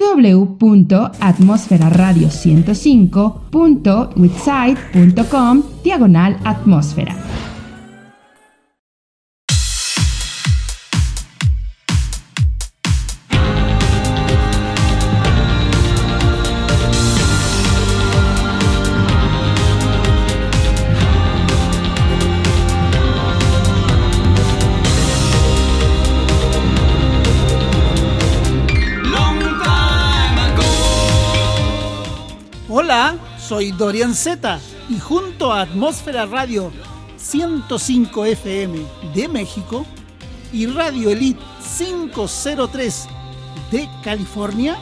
www.atmosferaradio105.witsite.com diagonal atmósfera. Soy Dorian Z y junto a Atmósfera Radio 105 FM de México y Radio Elite 503 de California,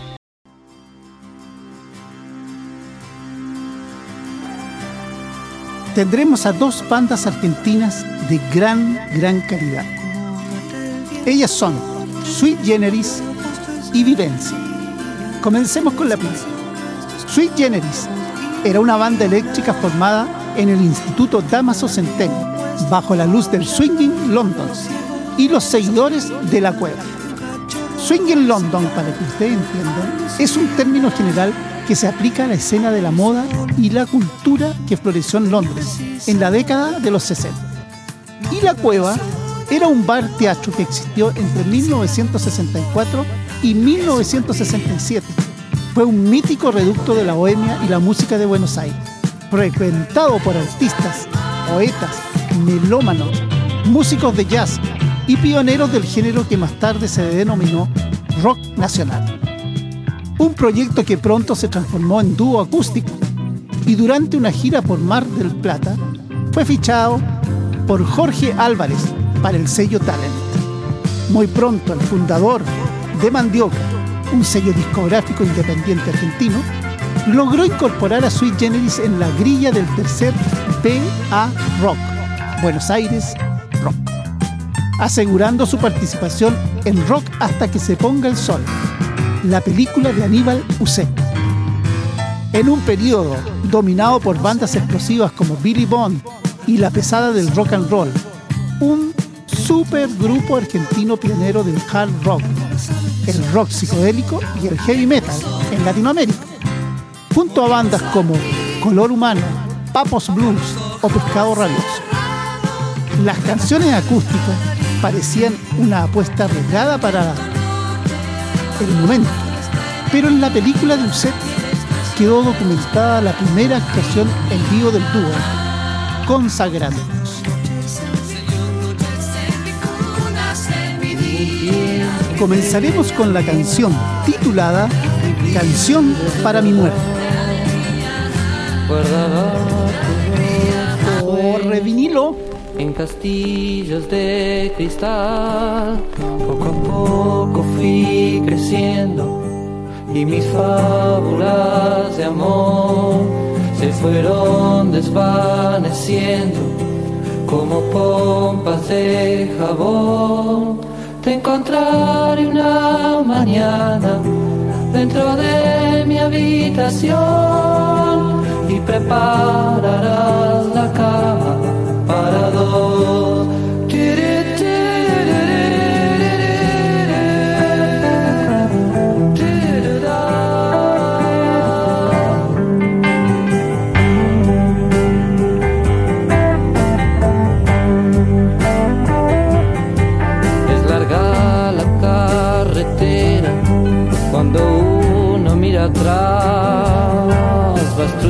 tendremos a dos bandas argentinas de gran, gran calidad. Ellas son Sweet Generis y Vivencia. Comencemos con la pista. Sweet Generis era una banda eléctrica formada en el Instituto Damaso Centeno, bajo la luz del Swinging London y los seguidores de la cueva. Swinging London, para que ustedes entiendan, es un término general que se aplica a la escena de la moda y la cultura que floreció en Londres en la década de los 60. Y la cueva era un bar teatro que existió entre 1964 y 1967 fue un mítico reducto de la bohemia y la música de Buenos Aires, frecuentado por artistas, poetas, melómanos, músicos de jazz y pioneros del género que más tarde se denominó rock nacional. Un proyecto que pronto se transformó en dúo acústico y durante una gira por Mar del Plata fue fichado por Jorge Álvarez para el sello Talent. Muy pronto el fundador de Mandioca un sello discográfico independiente argentino, logró incorporar a Sweet Generis en la grilla del tercer BA Rock, Buenos Aires Rock, asegurando su participación en Rock hasta que se ponga el sol, la película de Aníbal Uset. En un periodo dominado por bandas explosivas como Billy Bond y la pesada del rock and roll, un supergrupo argentino pionero del hard rock el rock psicodélico y el heavy metal en Latinoamérica, junto a bandas como Color Humano, Papos Blues o Pescado Rabioso. Las canciones acústicas parecían una apuesta arriesgada para el momento, pero en la película de Uset quedó documentada la primera actuación en vivo del dúo, consagrándonos. Comenzaremos con la canción titulada Canción para mi muerte. Corre vinilo. En castillos de cristal, poco a poco fui creciendo y mis fábulas de amor se fueron desvaneciendo como pompas de jabón encontraré una mañana dentro de mi habitación y prepararás la cama para dos.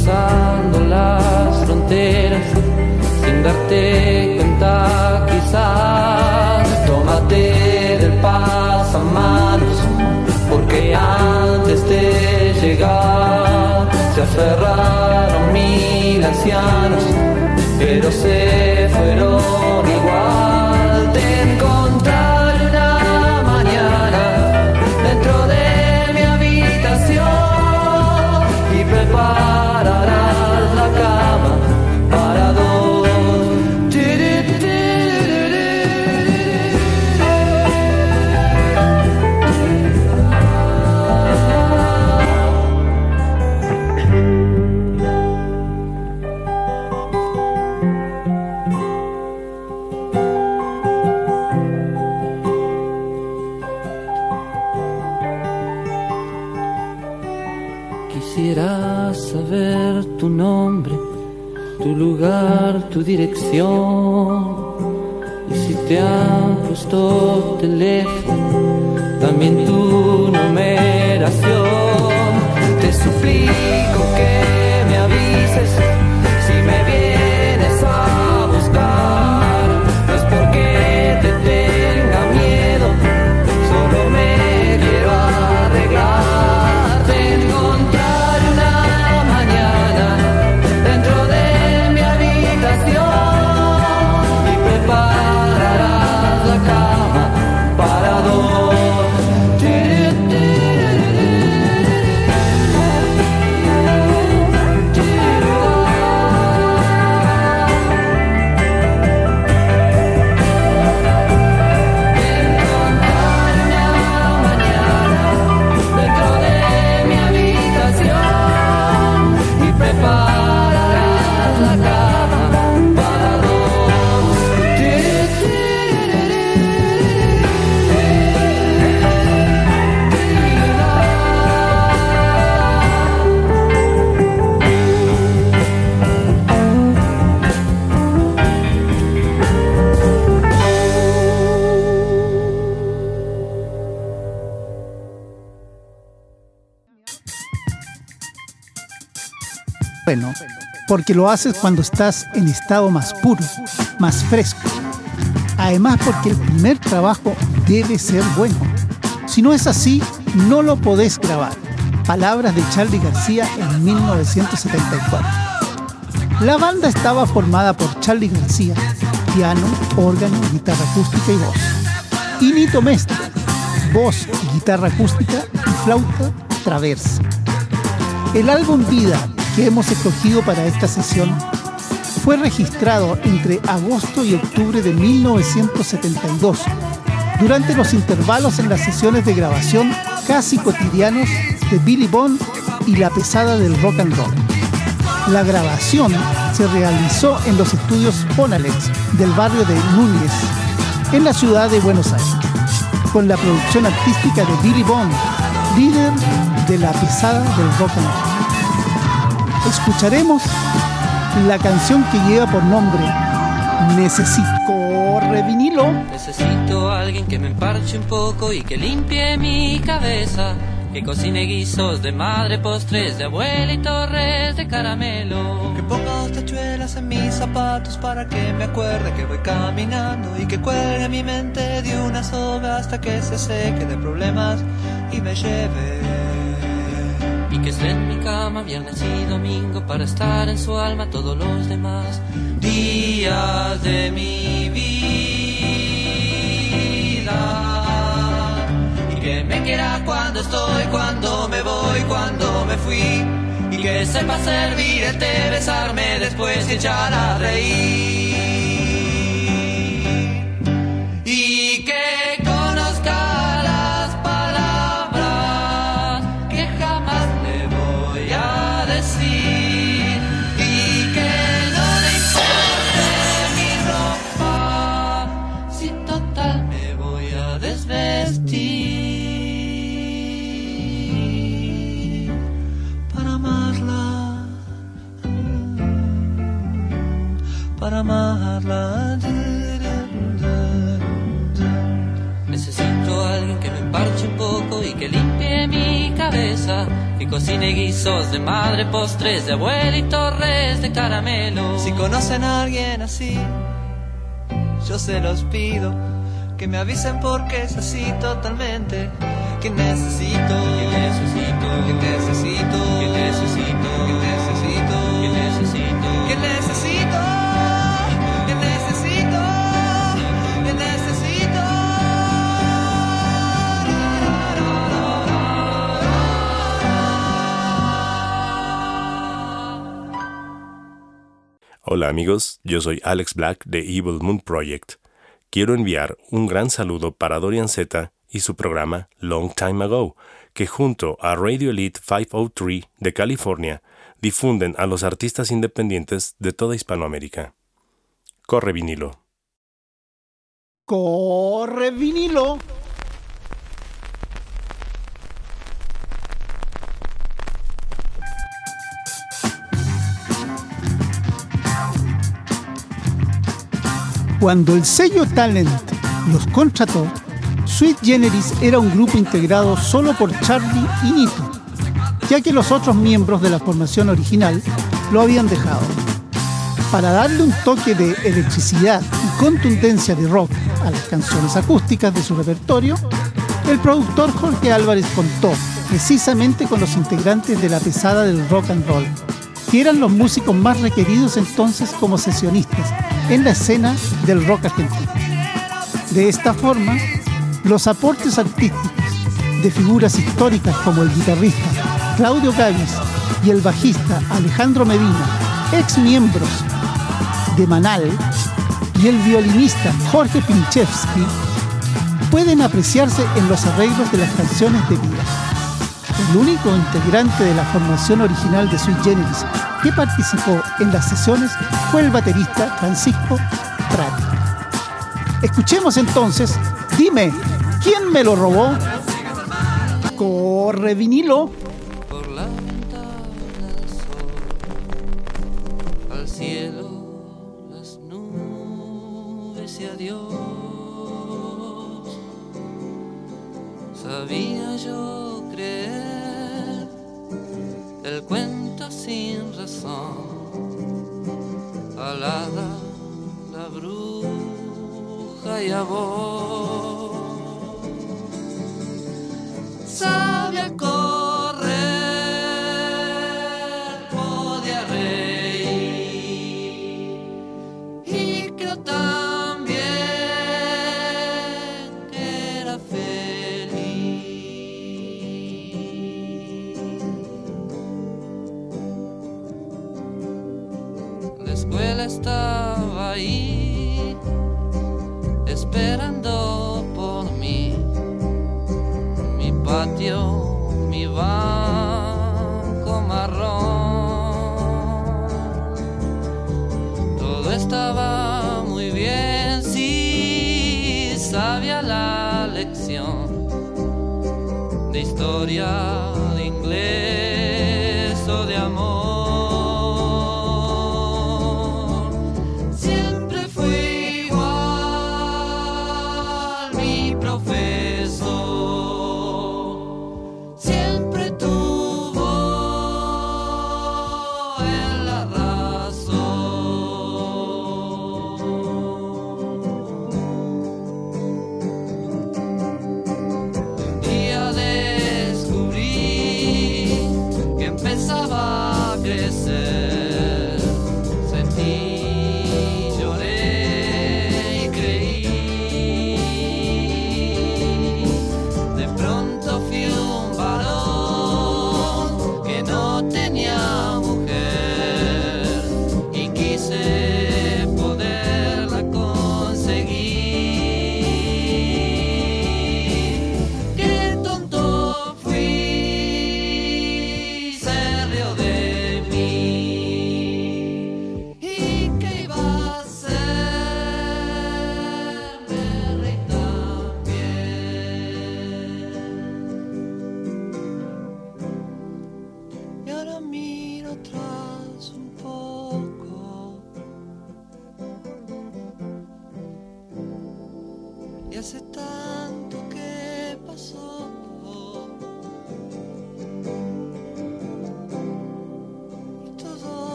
Cruzando las fronteras sin darte cuenta quizás. Tómate del pasamanos, porque antes de llegar se aferraron mil ancianos, pero se tu dirección. Y si te han puesto teléfono, también tu numeración. Te suplico porque lo haces cuando estás en estado más puro, más fresco. Además porque el primer trabajo debe ser bueno. Si no es así, no lo podés grabar. Palabras de Charlie García en 1974. La banda estaba formada por Charlie García, piano, órgano, guitarra acústica y voz. Y Nito Mestre, voz, guitarra acústica y flauta traversa. El álbum Vida que hemos escogido para esta sesión fue registrado entre agosto y octubre de 1972, durante los intervalos en las sesiones de grabación casi cotidianos de Billy Bond y la pesada del rock and roll. La grabación se realizó en los estudios Ponalex del barrio de Núñez, en la ciudad de Buenos Aires, con la producción artística de Billy Bond, líder de la pesada del rock and roll escucharemos la canción que lleva por nombre Necesito vinilo. Necesito a alguien que me emparche un poco y que limpie mi cabeza. Que cocine guisos de madre, postres de abuela y torres de caramelo. Que ponga dos tachuelas en mis zapatos para que me acuerde que voy caminando y que cuelgue mi mente de una soga hasta que se seque de problemas y me lleve. Y que esté en mi cama viernes y domingo para estar en su alma todos los demás días de mi vida. Y que me quiera cuando estoy, cuando me voy, cuando me fui. Y que sepa servir el té, besarme después y echar a reír. Cocine guisos de madre, postres de abuela y torres de caramelo. Si conocen a alguien así, yo se los pido. Que me avisen porque es así totalmente. Que necesito, que necesito, que necesito, que necesito, que necesito, Hola amigos, yo soy Alex Black de Evil Moon Project. Quiero enviar un gran saludo para Dorian Z y su programa Long Time Ago, que junto a Radio Elite 503 de California difunden a los artistas independientes de toda Hispanoamérica. Corre vinilo. Corre vinilo. Cuando el sello Talent los contrató, Sweet Generis era un grupo integrado solo por Charlie y Nito, ya que los otros miembros de la formación original lo habían dejado. Para darle un toque de electricidad y contundencia de rock a las canciones acústicas de su repertorio, el productor Jorge Álvarez contó precisamente con los integrantes de la pesada del rock and roll, que eran los músicos más requeridos entonces como sesionistas en la escena del rock argentino. De esta forma, los aportes artísticos de figuras históricas como el guitarrista Claudio Gavis y el bajista Alejandro Medina, ex miembros de Manal, y el violinista Jorge Pinchevsky, pueden apreciarse en los arreglos de las canciones de vida. El único integrante de la formación original de Sweet Generis que participó en las sesiones fue el baterista Francisco Prati. Escuchemos entonces, dime, ¿quién me lo robó? Corre vinilo. Sin razón, alada la bruja y a vos.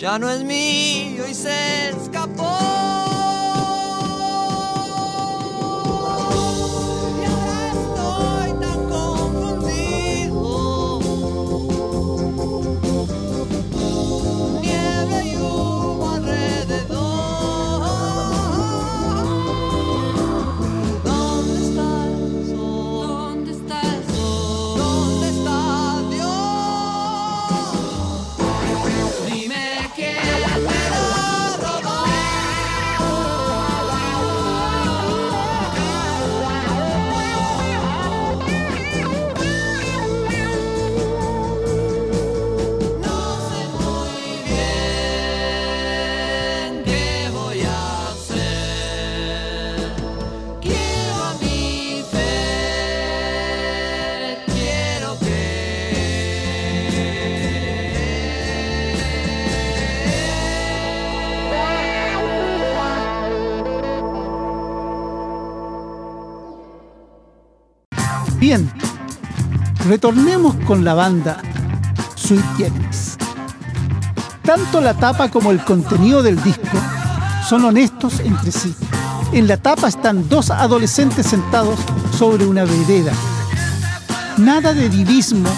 Ya no es mío y se Bien, retornemos con la banda Sweet Genesis. Tanto la tapa como el contenido del disco son honestos entre sí. En la tapa están dos adolescentes sentados sobre una vereda. Nada de divismo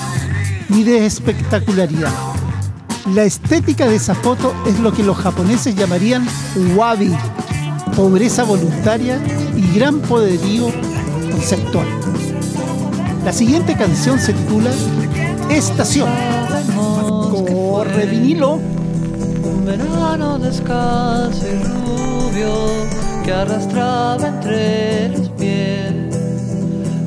ni de espectacularidad. La estética de esa foto es lo que los japoneses llamarían wabi, pobreza voluntaria y gran poderío conceptual. La siguiente canción se titula Estación. Corre vinilo. Un verano descalzo y rubio que arrastraba entre los pies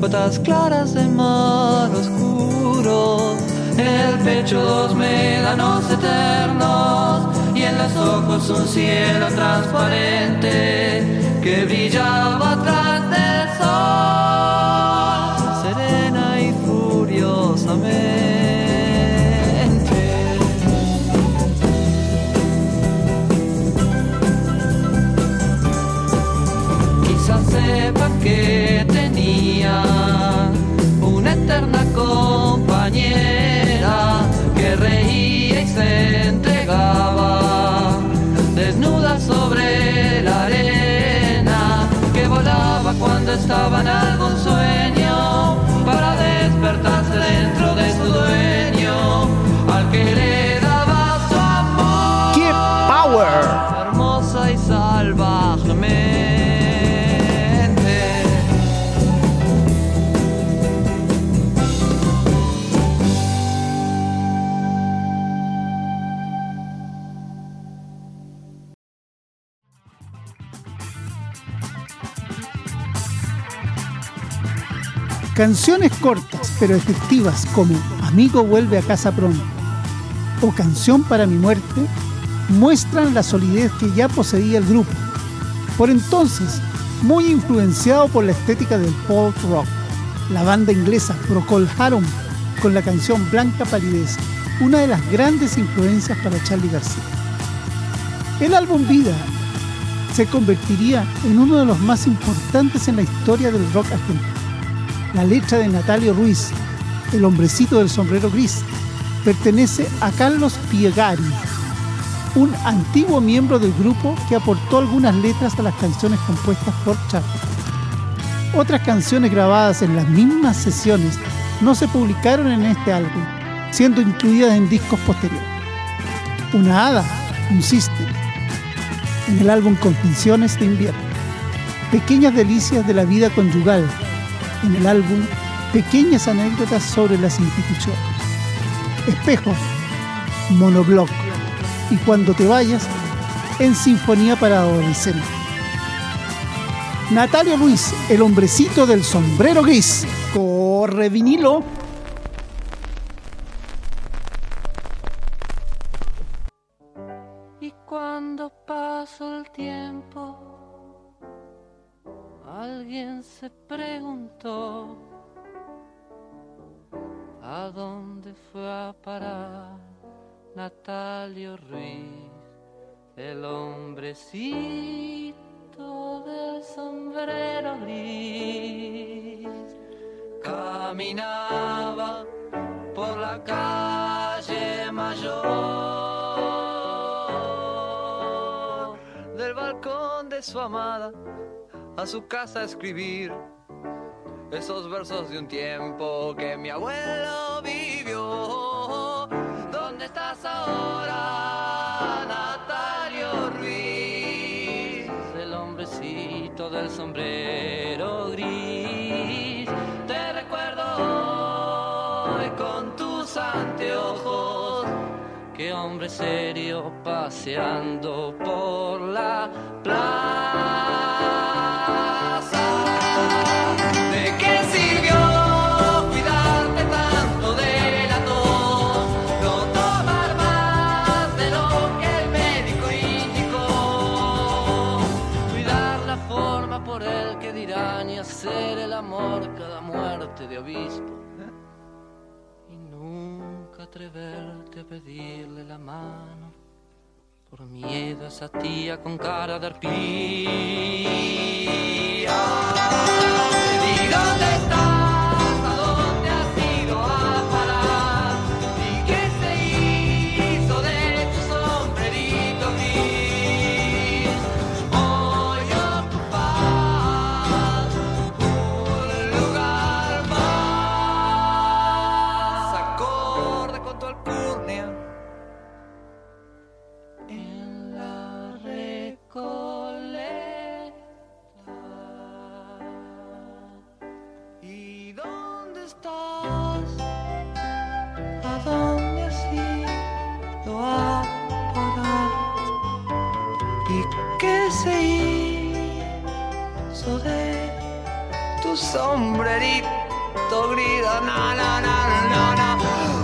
gotas claras de mar oscuro. El pecho dos médanos eternos y en los ojos un cielo transparente que brillaba atrás del sol, serena estaba en algún sueño Canciones cortas pero efectivas como Amigo vuelve a casa pronto o Canción para mi muerte muestran la solidez que ya poseía el grupo. Por entonces, muy influenciado por la estética del folk rock, la banda inglesa Procol Harum con la canción Blanca Palidez, una de las grandes influencias para Charlie García. El álbum Vida se convertiría en uno de los más importantes en la historia del rock argentino. La letra de Natalio Ruiz, El hombrecito del sombrero gris, pertenece a Carlos Piegari, un antiguo miembro del grupo que aportó algunas letras a las canciones compuestas por Charlie. Otras canciones grabadas en las mismas sesiones no se publicaron en este álbum, siendo incluidas en discos posteriores. Una hada, un sister, en el álbum Confesiones de invierno. Pequeñas delicias de la vida conyugal, en el álbum Pequeñas anécdotas sobre las instituciones. Espejo, Monobloc y Cuando te vayas en Sinfonía para Adolescentes. Natalio Luis, el hombrecito del sombrero gris. Corre vinilo. Se preguntó a dónde fue a parar Natalio Ruiz, el hombrecito del sombrero gris, caminaba por la calle mayor del balcón de su amada a su casa escribir esos versos de un tiempo que mi abuelo vivió. ¿Dónde estás ahora, Natalio Ruiz? El hombrecito del sombrero gris. Te recuerdo hoy con tus anteojos. Qué hombre serio paseando por la plaza. Y nunca atreverte a pedirle la mano por miedo a esa tía con cara de arpía. ¿Y dónde estás? Hizo de tu sombrerito gris? Na, na, na,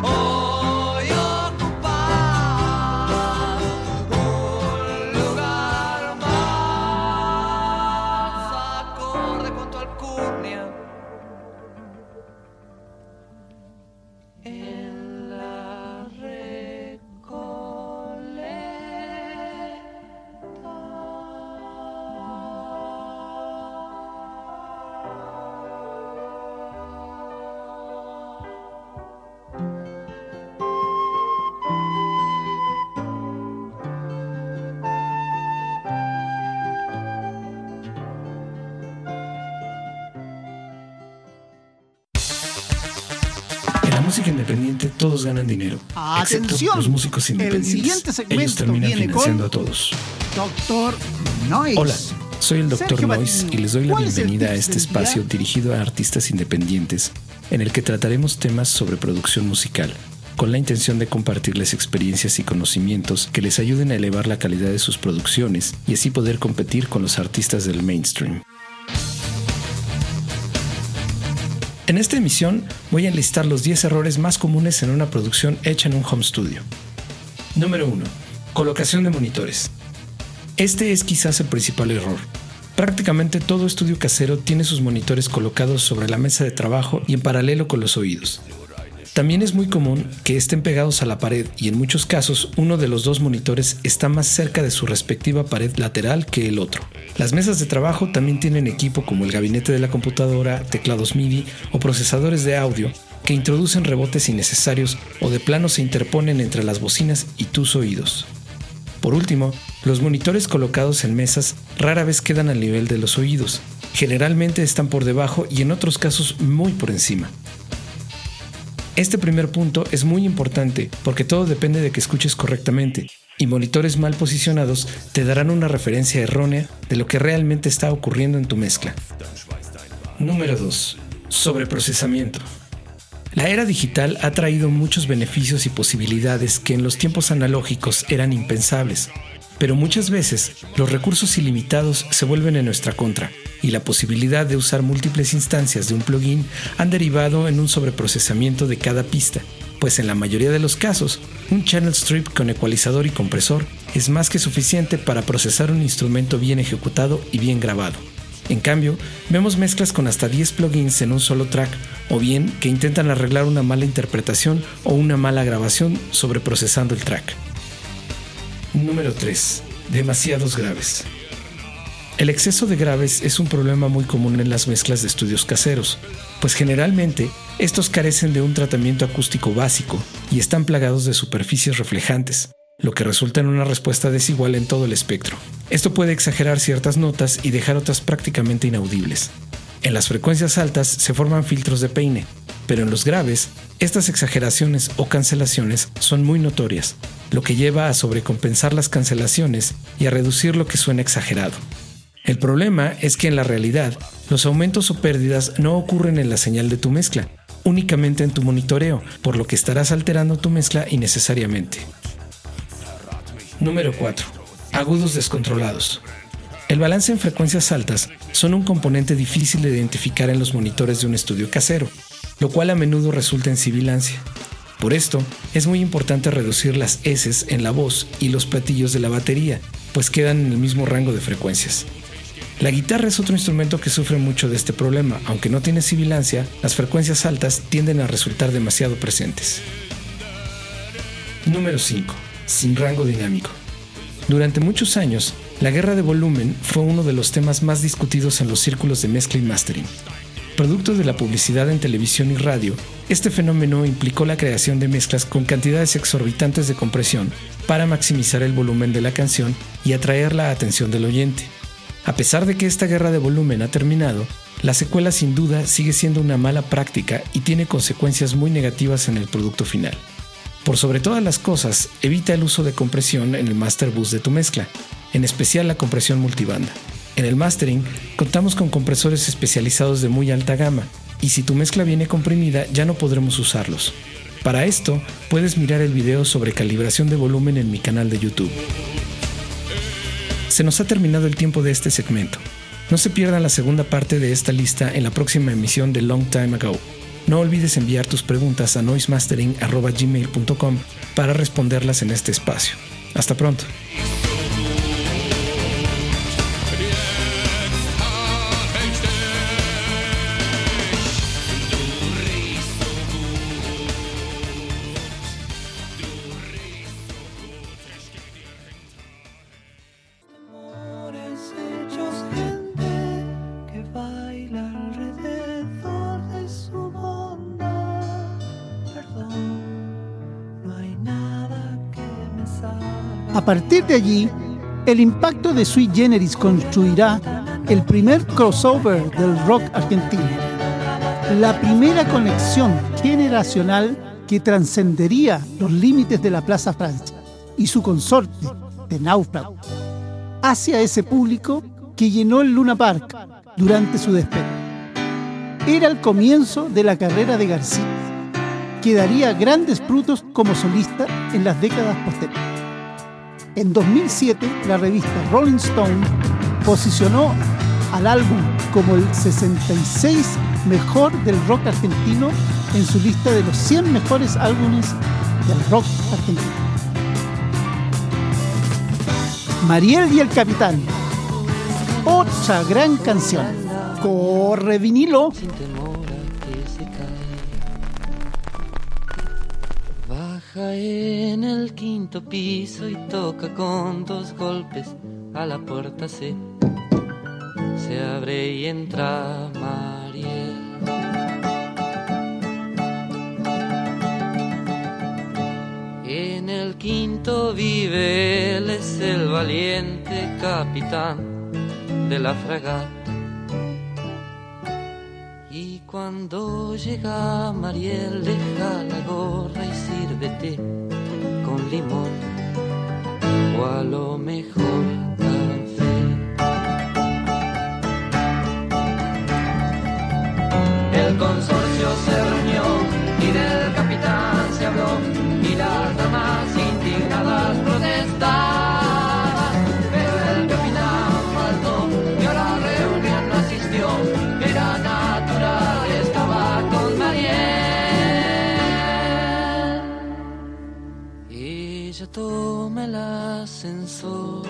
Atención, Excepto los músicos el independientes. siguiente segmento Ellos terminan viene financiando con- a todos. Doctor Noise. Hola, soy el Dr. Noise y les doy la ¿cuál es el bienvenida a este espacio dirigido a artistas independientes, en el que trataremos temas sobre producción musical, con la intención de compartirles experiencias y conocimientos que les ayuden a elevar la calidad de sus producciones y así poder competir con los artistas del mainstream. En esta emisión voy a enlistar los 10 errores más comunes en una producción hecha en un home studio. Número 1. Colocación de monitores. Este es quizás el principal error. Prácticamente todo estudio casero tiene sus monitores colocados sobre la mesa de trabajo y en paralelo con los oídos. También es muy común que estén pegados a la pared y en muchos casos uno de los dos monitores está más cerca de su respectiva pared lateral que el otro. Las mesas de trabajo también tienen equipo como el gabinete de la computadora, teclados MIDI o procesadores de audio que introducen rebotes innecesarios o de plano se interponen entre las bocinas y tus oídos. Por último, los monitores colocados en mesas rara vez quedan al nivel de los oídos. Generalmente están por debajo y en otros casos muy por encima. Este primer punto es muy importante porque todo depende de que escuches correctamente y monitores mal posicionados te darán una referencia errónea de lo que realmente está ocurriendo en tu mezcla. Número 2. Sobreprocesamiento. La era digital ha traído muchos beneficios y posibilidades que en los tiempos analógicos eran impensables, pero muchas veces los recursos ilimitados se vuelven en nuestra contra y la posibilidad de usar múltiples instancias de un plugin han derivado en un sobreprocesamiento de cada pista, pues en la mayoría de los casos, un channel strip con ecualizador y compresor es más que suficiente para procesar un instrumento bien ejecutado y bien grabado. En cambio, vemos mezclas con hasta 10 plugins en un solo track, o bien que intentan arreglar una mala interpretación o una mala grabación sobre procesando el track. Número 3. Demasiados graves. El exceso de graves es un problema muy común en las mezclas de estudios caseros, pues generalmente estos carecen de un tratamiento acústico básico y están plagados de superficies reflejantes, lo que resulta en una respuesta desigual en todo el espectro. Esto puede exagerar ciertas notas y dejar otras prácticamente inaudibles. En las frecuencias altas se forman filtros de peine, pero en los graves, estas exageraciones o cancelaciones son muy notorias, lo que lleva a sobrecompensar las cancelaciones y a reducir lo que suena exagerado. El problema es que en la realidad, los aumentos o pérdidas no ocurren en la señal de tu mezcla, únicamente en tu monitoreo, por lo que estarás alterando tu mezcla innecesariamente. Número 4. Agudos descontrolados. El balance en frecuencias altas son un componente difícil de identificar en los monitores de un estudio casero, lo cual a menudo resulta en sibilancia. Por esto, es muy importante reducir las S en la voz y los platillos de la batería, pues quedan en el mismo rango de frecuencias. La guitarra es otro instrumento que sufre mucho de este problema. Aunque no tiene sibilancia, las frecuencias altas tienden a resultar demasiado presentes. Número 5. Sin rango dinámico. Durante muchos años, la guerra de volumen fue uno de los temas más discutidos en los círculos de mezcla y mastering. Producto de la publicidad en televisión y radio, este fenómeno implicó la creación de mezclas con cantidades exorbitantes de compresión para maximizar el volumen de la canción y atraer la atención del oyente. A pesar de que esta guerra de volumen ha terminado, la secuela sin duda sigue siendo una mala práctica y tiene consecuencias muy negativas en el producto final. Por sobre todas las cosas, evita el uso de compresión en el master bus de tu mezcla, en especial la compresión multibanda. En el mastering contamos con compresores especializados de muy alta gama, y si tu mezcla viene comprimida ya no podremos usarlos. Para esto, puedes mirar el video sobre calibración de volumen en mi canal de YouTube. Se nos ha terminado el tiempo de este segmento. No se pierdan la segunda parte de esta lista en la próxima emisión de Long Time Ago. No olvides enviar tus preguntas a noisemastering.gmail.com para responderlas en este espacio. Hasta pronto. A partir de allí, el impacto de Sui Generis construirá el primer crossover del rock argentino, la primera conexión generacional que trascendería los límites de la Plaza Francia y su consorte de Náufrago hacia ese público que llenó el Luna Park durante su despegue. Era el comienzo de la carrera de García, que daría grandes frutos como solista en las décadas posteriores. En 2007, la revista Rolling Stone posicionó al álbum como el 66 mejor del rock argentino en su lista de los 100 mejores álbumes del rock argentino. Mariel y el Capitán. Otra gran canción. Corre vinilo. En el quinto piso y toca con dos golpes a la puerta se se abre y entra Mariel. En el quinto vive él es el valiente capitán de la fragata cuando llega Mariel, deja la gorra y sírvete con limón o a lo mejor café. El consorcio se reunió y del capitán se habló y las damas indignadas toma el ascensor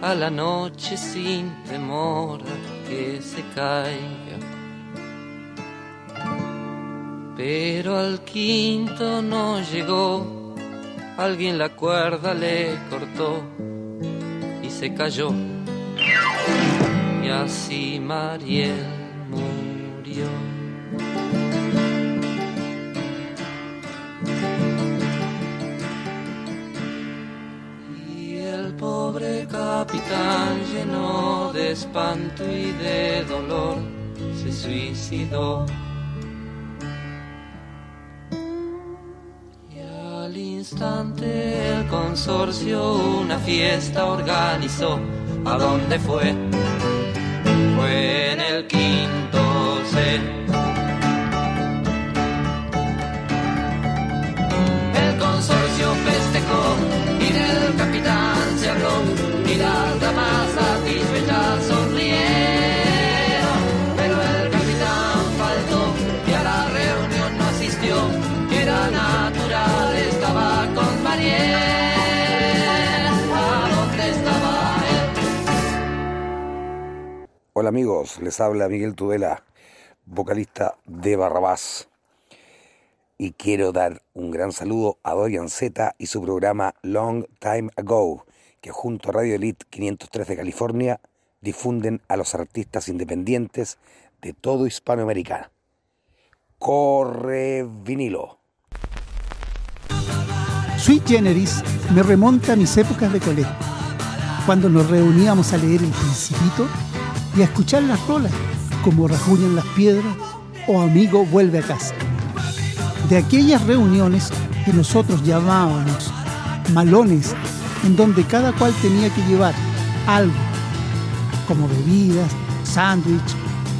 a la noche sin temor que se caiga. Pero al quinto no llegó, alguien la cuerda le cortó y se cayó. Y así Mariel murió. Pobre capitán lleno de espanto y de dolor se suicidó. Y al instante el consorcio una fiesta organizó. ¿A dónde fue? Fue en el quinto C. El consorcio festejó Hola amigos, les habla Miguel Tudela, vocalista de Barrabás. Y quiero dar un gran saludo a Dorian Z y su programa Long Time Ago, que junto a Radio Elite 503 de California difunden a los artistas independientes de todo Hispanoamérica. Corre vinilo. Sweet Generis me remonta a mis épocas de colegio, cuando nos reuníamos a leer El Principito y a escuchar las rolas, como Rajuñan las piedras o Amigo vuelve a casa. De aquellas reuniones que nosotros llamábamos malones, en donde cada cual tenía que llevar algo, como bebidas, sándwich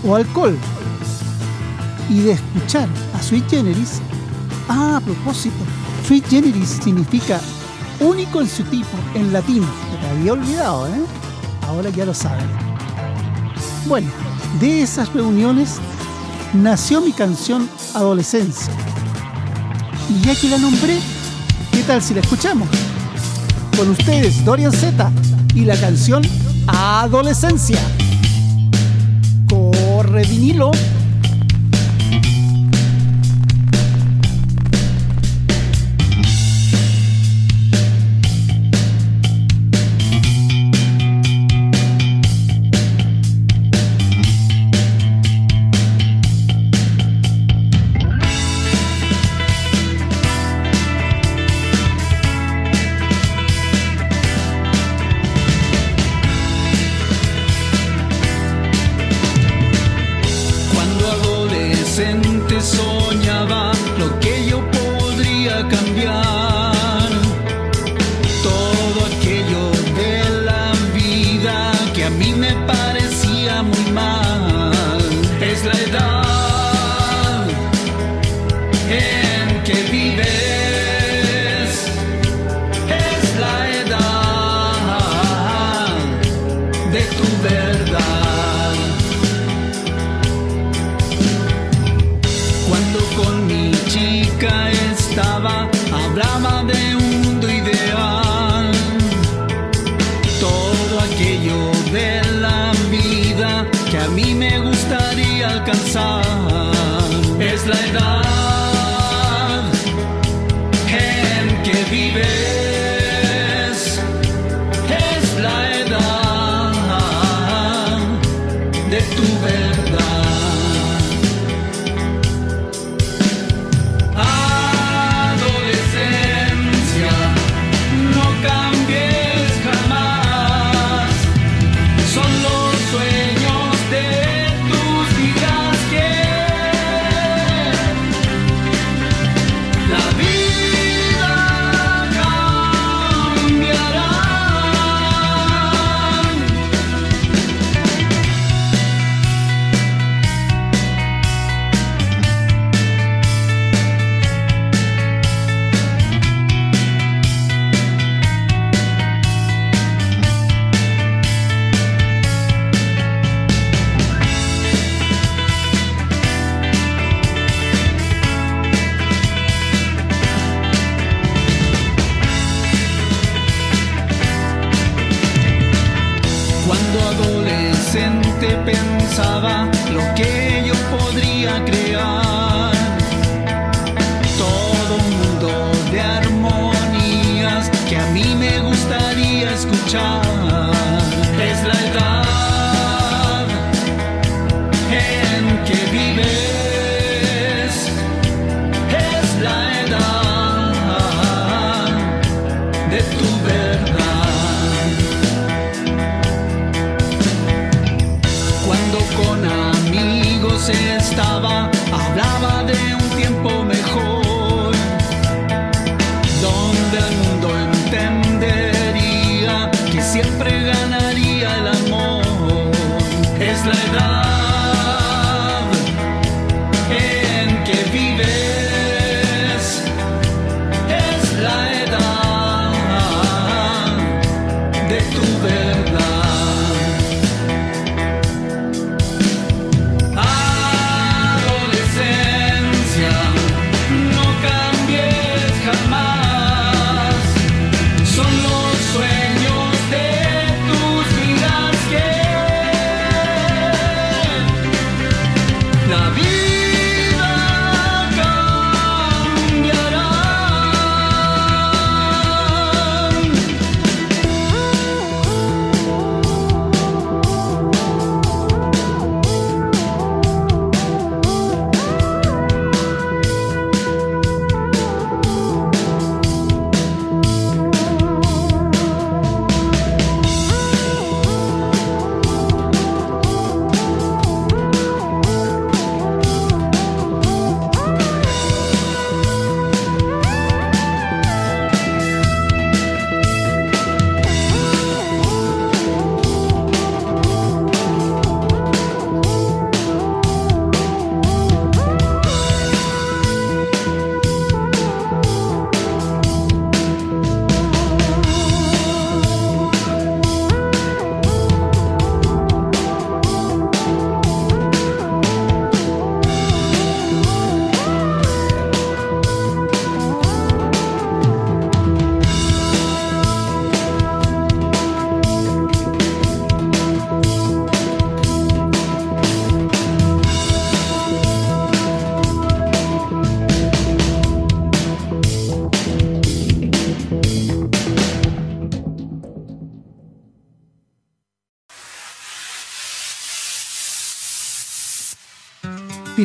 o alcohol. Y de escuchar a Sweet Generis, ah, a propósito, Sweet Generis significa único en su tipo en latín. Te había olvidado, ¿eh? Ahora ya lo saben. Bueno, de esas reuniones nació mi canción Adolescencia. Y ya que la nombré, ¿qué tal si la escuchamos? Con ustedes, Dorian Z y la canción Adolescencia. Corre vinilo.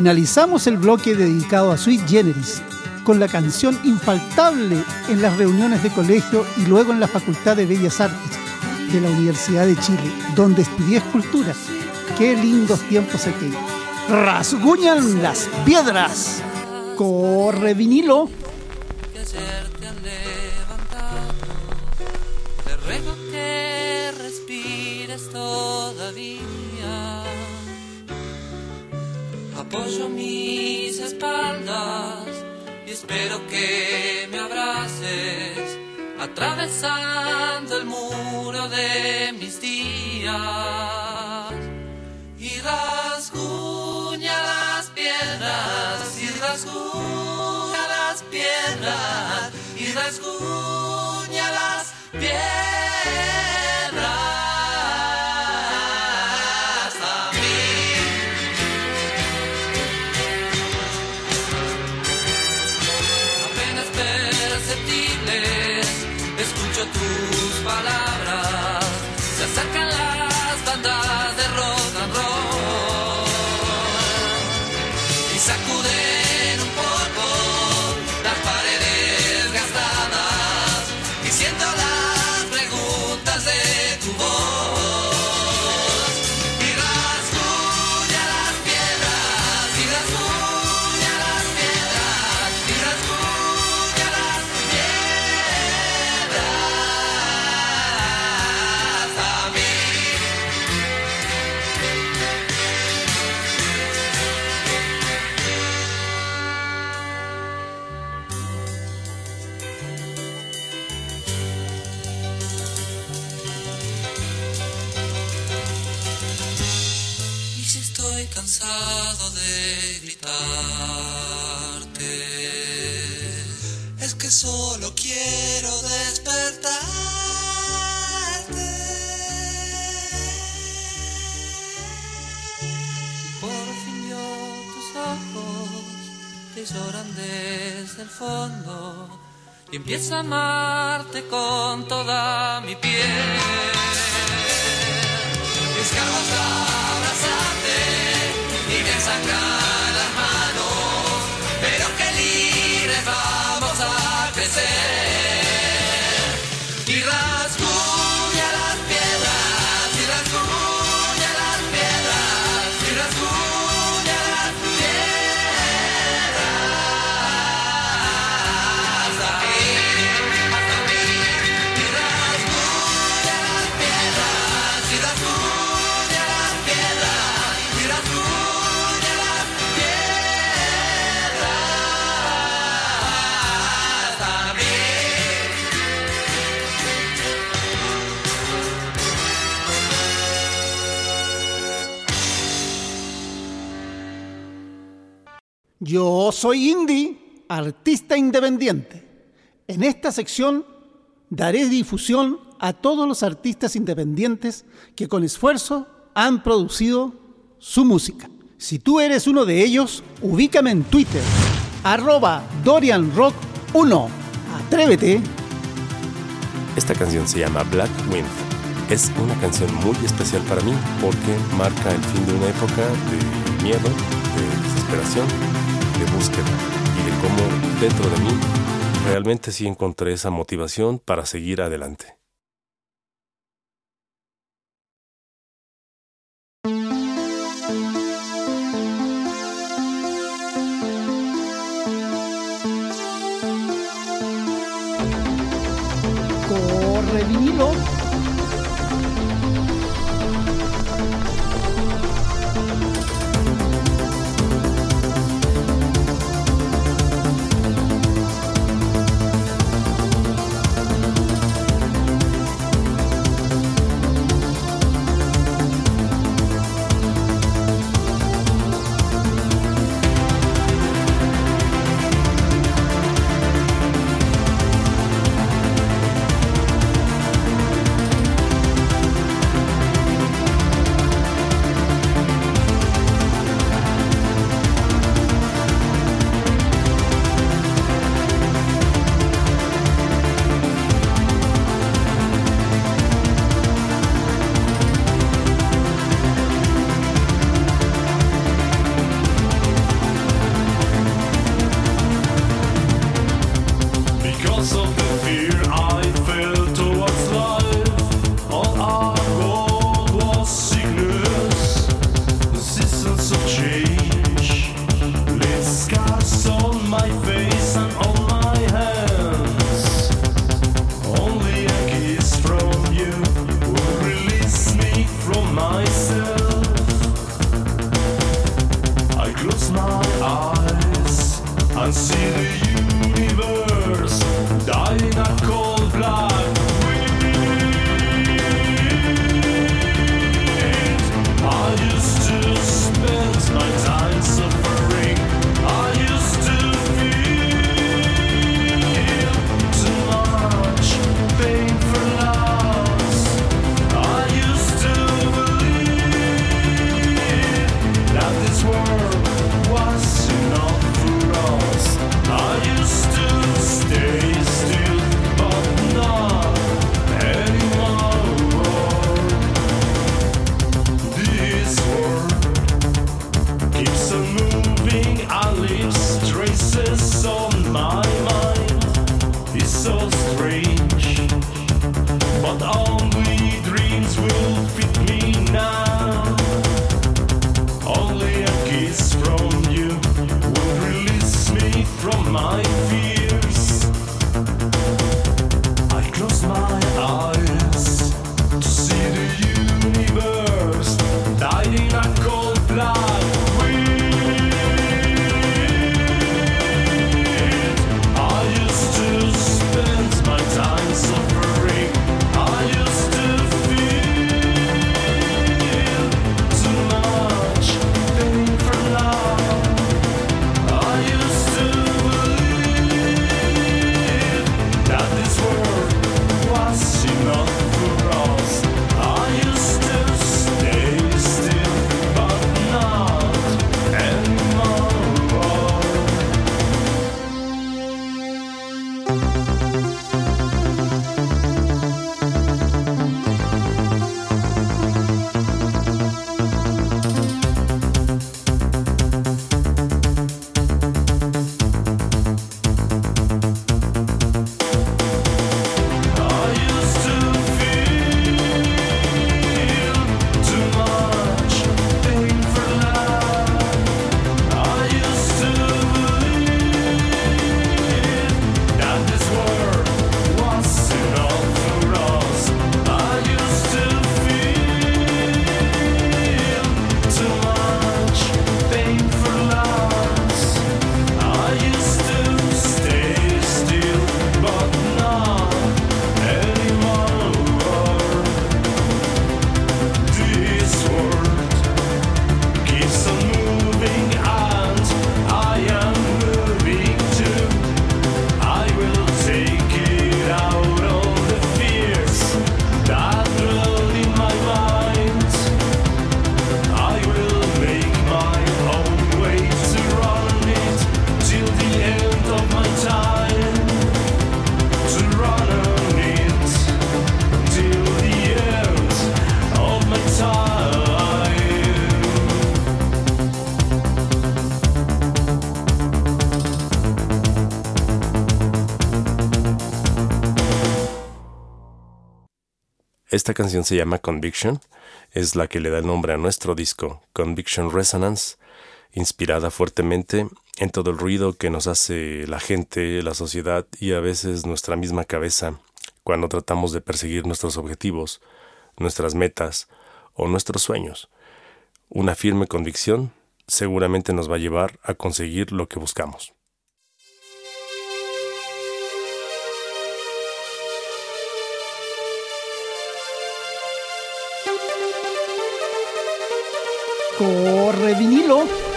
Finalizamos el bloque dedicado a Sweet Generis con la canción infaltable en las reuniones de colegio y luego en la Facultad de Bellas Artes de la Universidad de Chile, donde estudié escultura. Qué lindos tiempos aquellos. Rasguñan las piedras. Corre vinilo. de gritarte. Es que solo quiero despertarte. y Por fin yo tus ojos te lloran desde el fondo y empiezo a amarte con toda mi piel. Yo soy indie, artista independiente. En esta sección daré difusión a todos los artistas independientes que con esfuerzo han producido su música. Si tú eres uno de ellos, ubícame en Twitter, arroba DorianRock1. Atrévete. Esta canción se llama Black Wind. Es una canción muy especial para mí porque marca el fin de una época de miedo, de desesperación de búsqueda y de cómo dentro de mí realmente sí encontré esa motivación para seguir adelante. Esta canción se llama Conviction, es la que le da el nombre a nuestro disco, Conviction Resonance, inspirada fuertemente en todo el ruido que nos hace la gente, la sociedad y a veces nuestra misma cabeza cuando tratamos de perseguir nuestros objetivos, nuestras metas o nuestros sueños. Una firme convicción seguramente nos va a llevar a conseguir lo que buscamos. Corre vinilo.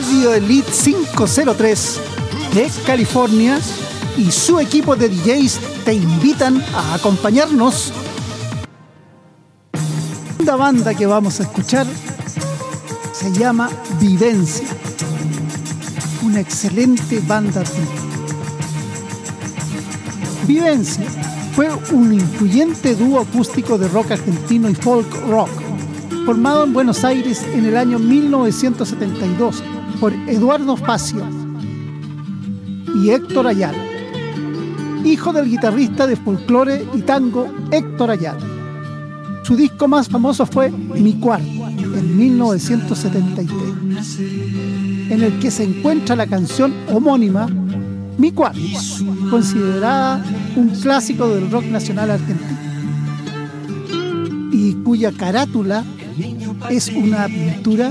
Radio Elite 503 de California y su equipo de DJs te invitan a acompañarnos. La banda que vamos a escuchar se llama Vivencia, una excelente banda. Vivencia fue un influyente dúo acústico de rock argentino y folk rock, formado en Buenos Aires en el año 1972 por Eduardo Facio y Héctor Ayala, hijo del guitarrista de folclore y tango Héctor Ayala. Su disco más famoso fue Mi Cuarto, en 1973, en el que se encuentra la canción homónima Mi Cuarto, considerada un clásico del rock nacional argentino, y cuya carátula es una pintura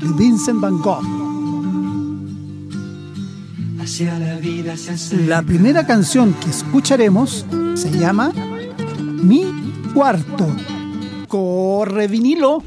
de Vincent Van Gogh. La primera canción que escucharemos se llama Mi Cuarto. Corre vinilo.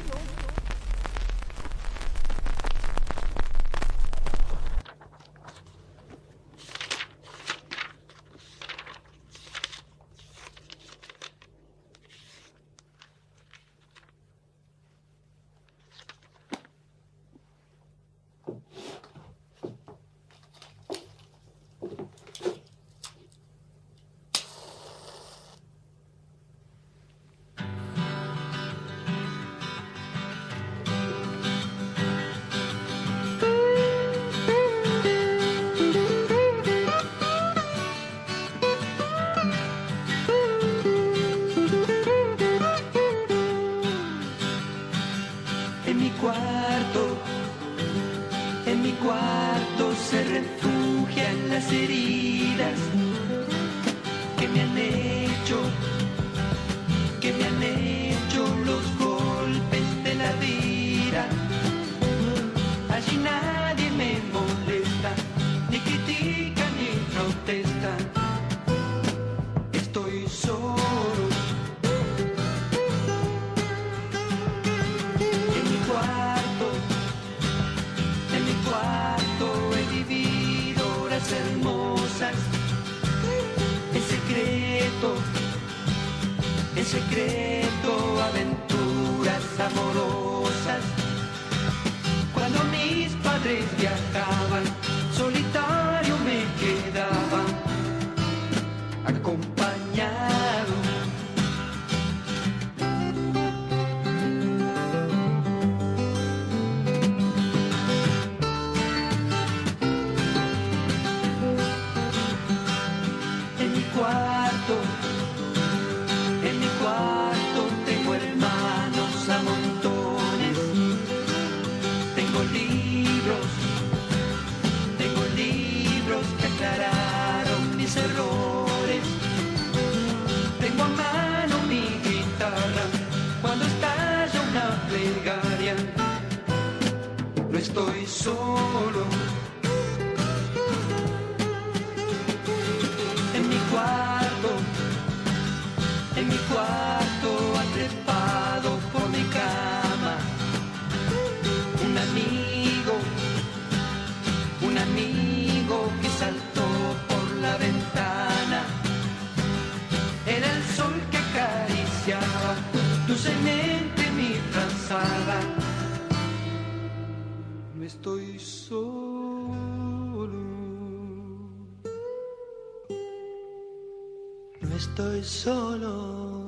Solo.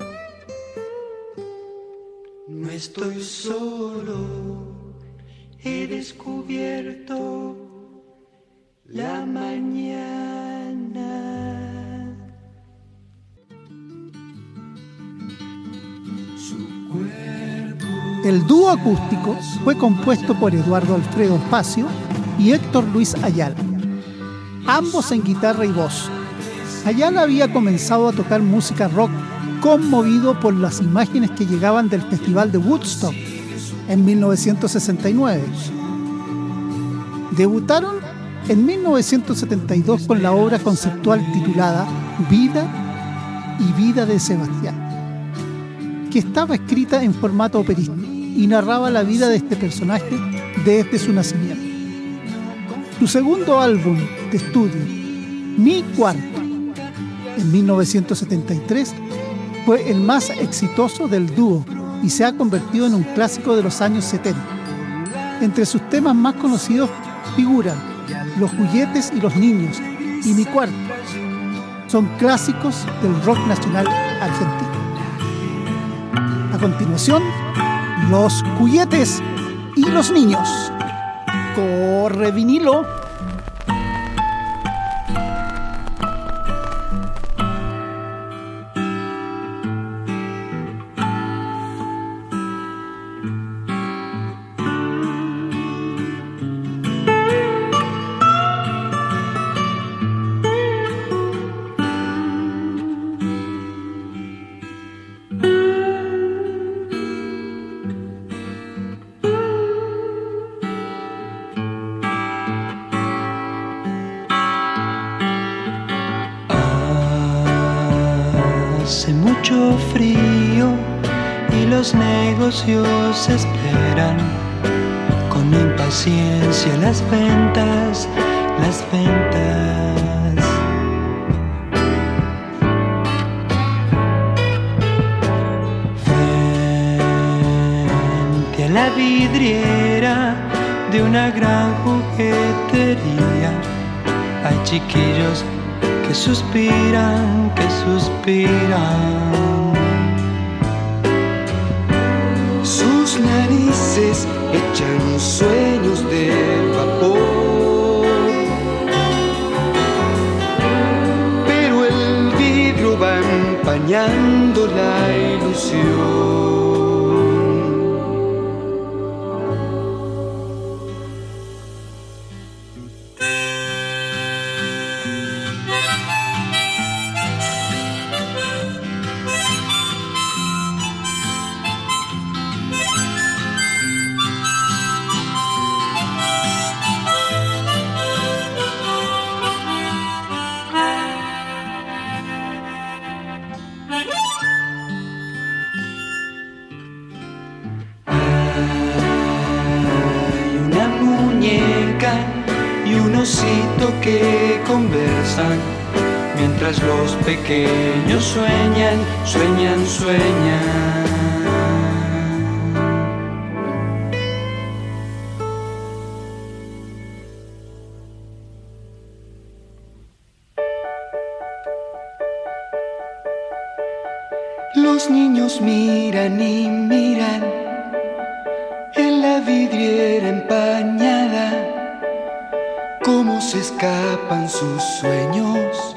No estoy solo. He descubierto la mañana. El dúo acústico fue compuesto por Eduardo Alfredo Espacio y Héctor Luis Ayala, ambos en guitarra y voz. Ayala había comenzado a tocar música rock conmovido por las imágenes que llegaban del Festival de Woodstock en 1969. Debutaron en 1972 con la obra conceptual titulada Vida y Vida de Sebastián, que estaba escrita en formato operístico y narraba la vida de este personaje desde su nacimiento. Su segundo álbum de estudio, Mi Cuarto, en 1973, fue el más exitoso del dúo y se ha convertido en un clásico de los años 70. Entre sus temas más conocidos figuran Los juguetes y los niños y Mi Cuarto. Son clásicos del rock nacional argentino. A continuación, Los juguetes y los niños. Corre vinilo. Vidriera empañada cómo se escapan sus sueños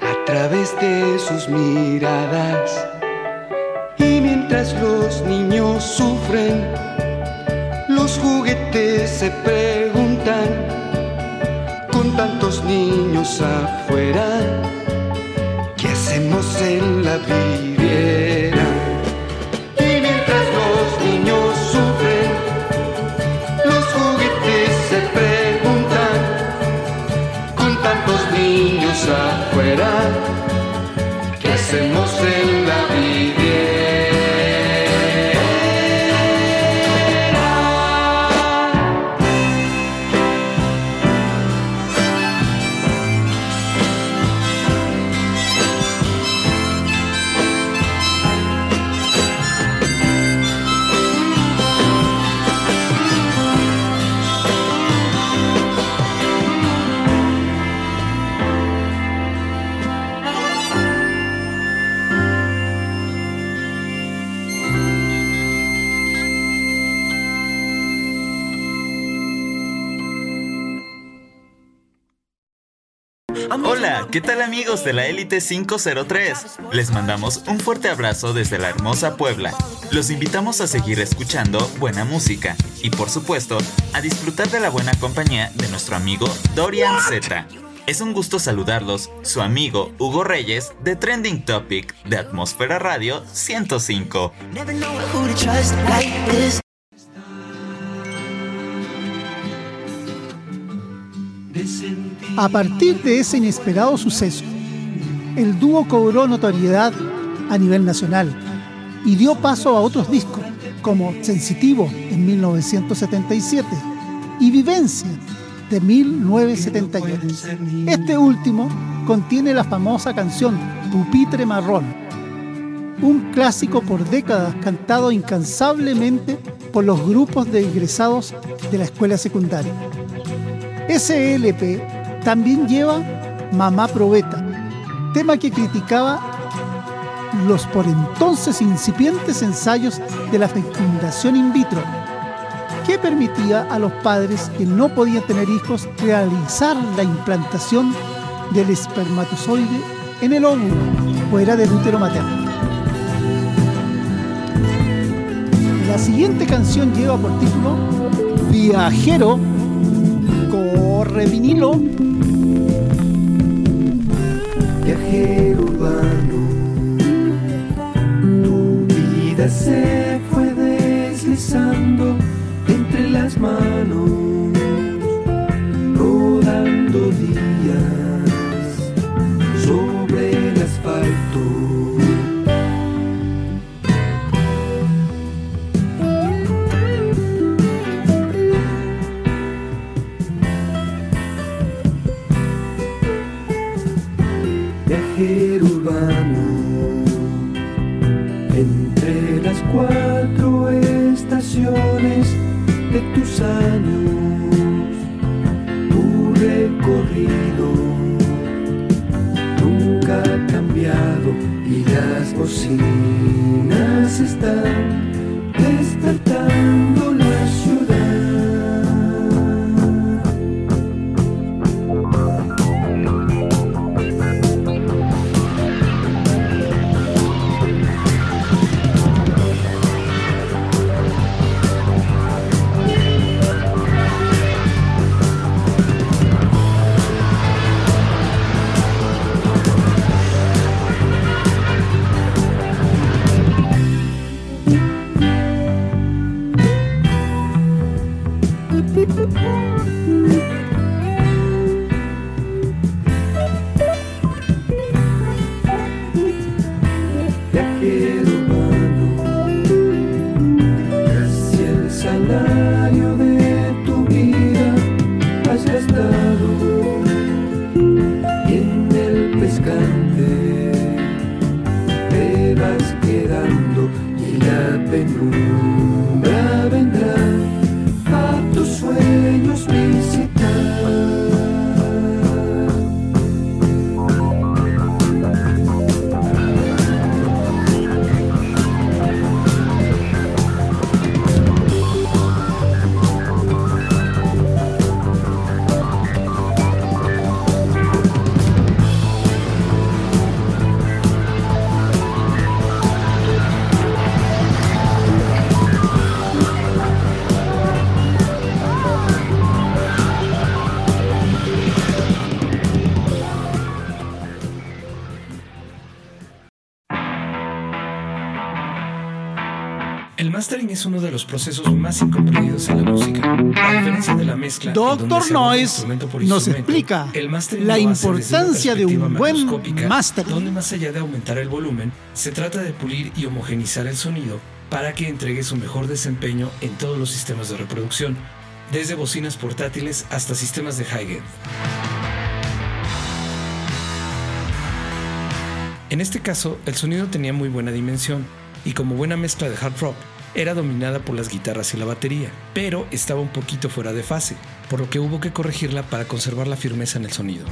a través de sus miradas. Y mientras los niños sufren, los juguetes se preguntan con tantos niños afuera. 7503. Les mandamos un fuerte abrazo desde la hermosa Puebla. Los invitamos a seguir escuchando buena música y por supuesto a disfrutar de la buena compañía de nuestro amigo Dorian Z. Es un gusto saludarlos, su amigo Hugo Reyes de Trending Topic de Atmósfera Radio 105. A partir de ese inesperado suceso, el dúo cobró notoriedad a nivel nacional y dio paso a otros discos, como Sensitivo en 1977 y Vivencia de 1978. Este último contiene la famosa canción Pupitre Marrón, un clásico por décadas cantado incansablemente por los grupos de egresados de la escuela secundaria. Ese LP también lleva Mamá Probeta, tema que criticaba los por entonces incipientes ensayos de la fecundación in vitro, que permitía a los padres que no podían tener hijos realizar la implantación del espermatozoide en el óvulo fuera del útero materno. La siguiente canción lleva por título Viajero, corre vinilo. Viajero urbano, tu vida se mastering es uno de los procesos más incomprendidos en la música. A diferencia de la mezcla, Doctor Noise nos explica el la importancia de un buen mastering. Donde más allá de aumentar el volumen, se trata de pulir y homogenizar el sonido para que entregue su mejor desempeño en todos los sistemas de reproducción, desde bocinas portátiles hasta sistemas de high-end. En este caso, el sonido tenía muy buena dimensión y como buena mezcla de hard rock, era dominada por las guitarras y la batería, pero estaba un poquito fuera de fase, por lo que hubo que corregirla para conservar la firmeza en el sonido.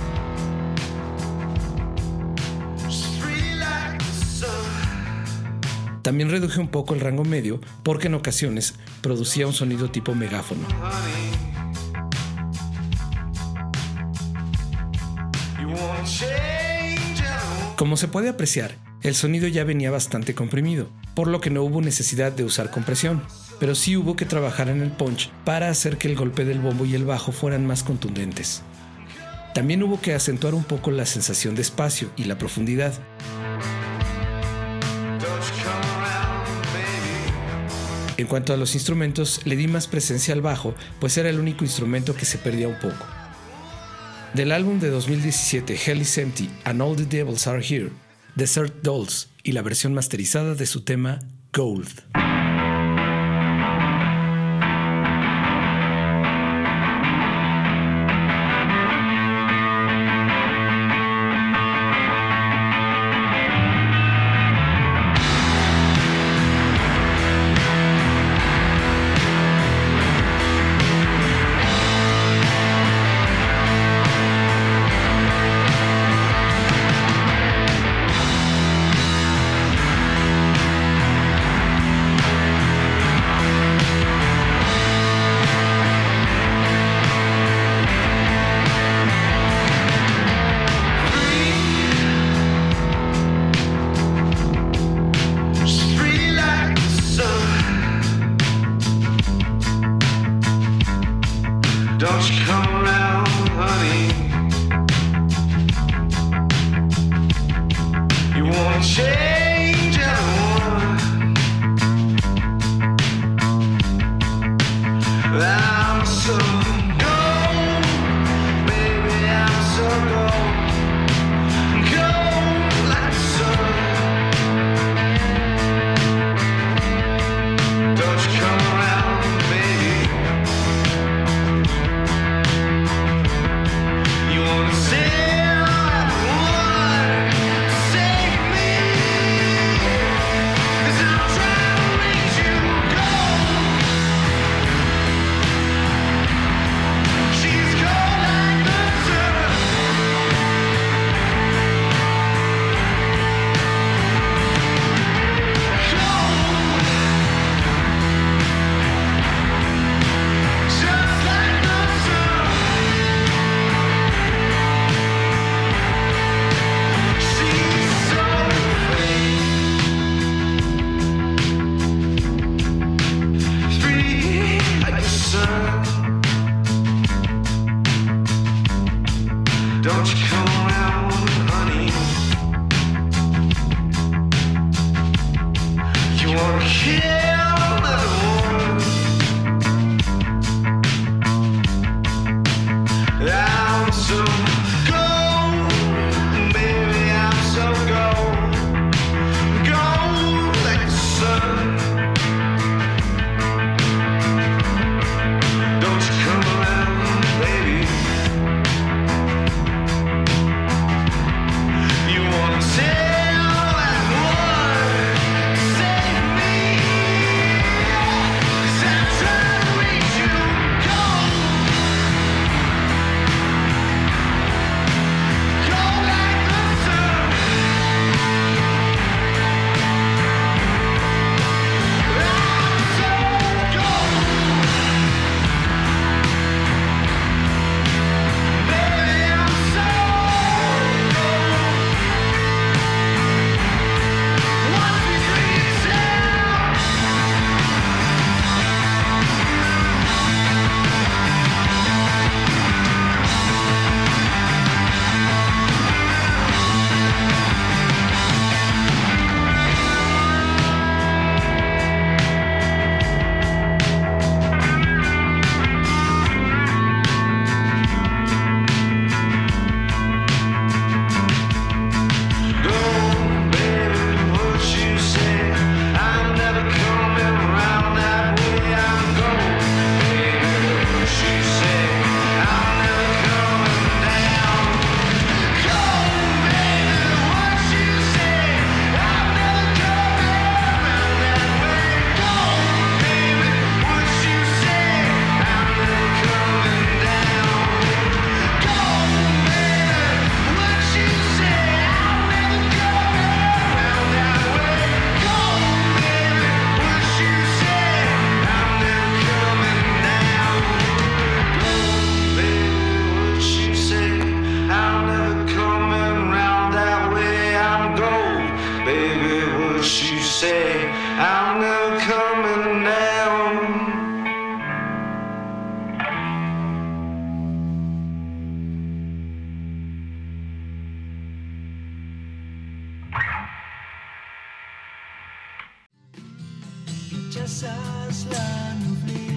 También reduje un poco el rango medio porque en ocasiones producía un sonido tipo megáfono. Como se puede apreciar, el sonido ya venía bastante comprimido, por lo que no hubo necesidad de usar compresión, pero sí hubo que trabajar en el punch para hacer que el golpe del bombo y el bajo fueran más contundentes. También hubo que acentuar un poco la sensación de espacio y la profundidad. En cuanto a los instrumentos, le di más presencia al bajo, pues era el único instrumento que se perdía un poco. Del álbum de 2017 Hell is Empty and All the Devils Are Here, Desert Dolls y la versión masterizada de su tema Gold.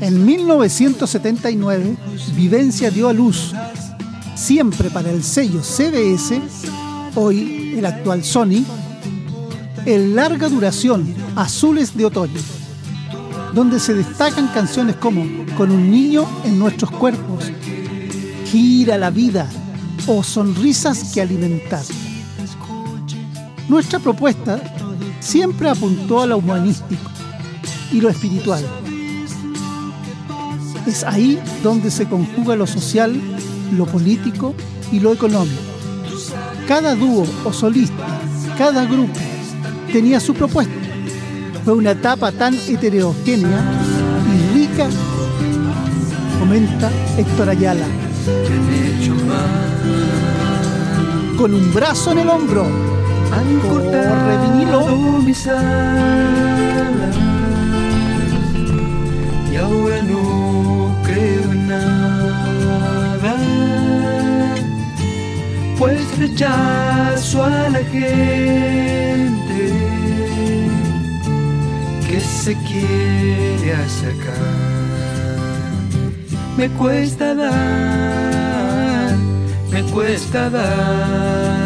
En 1979, Vivencia dio a luz, siempre para el sello CBS, hoy el actual Sony, el larga duración Azules de Otoño, donde se destacan canciones como Con un niño en nuestros cuerpos, Gira la vida o Sonrisas que alimentar. Nuestra propuesta siempre apuntó a lo humanístico y lo espiritual. Es ahí donde se conjuga lo social, lo político y lo económico. Cada dúo o solista, cada grupo tenía su propuesta. Fue una etapa tan heterogénea y rica, comenta Héctor Ayala. Con un brazo en el hombro, corre vinilo. Ahora no creo en nada. Pues rechazo a la gente que se quiere acercar. Me cuesta dar me cuesta dar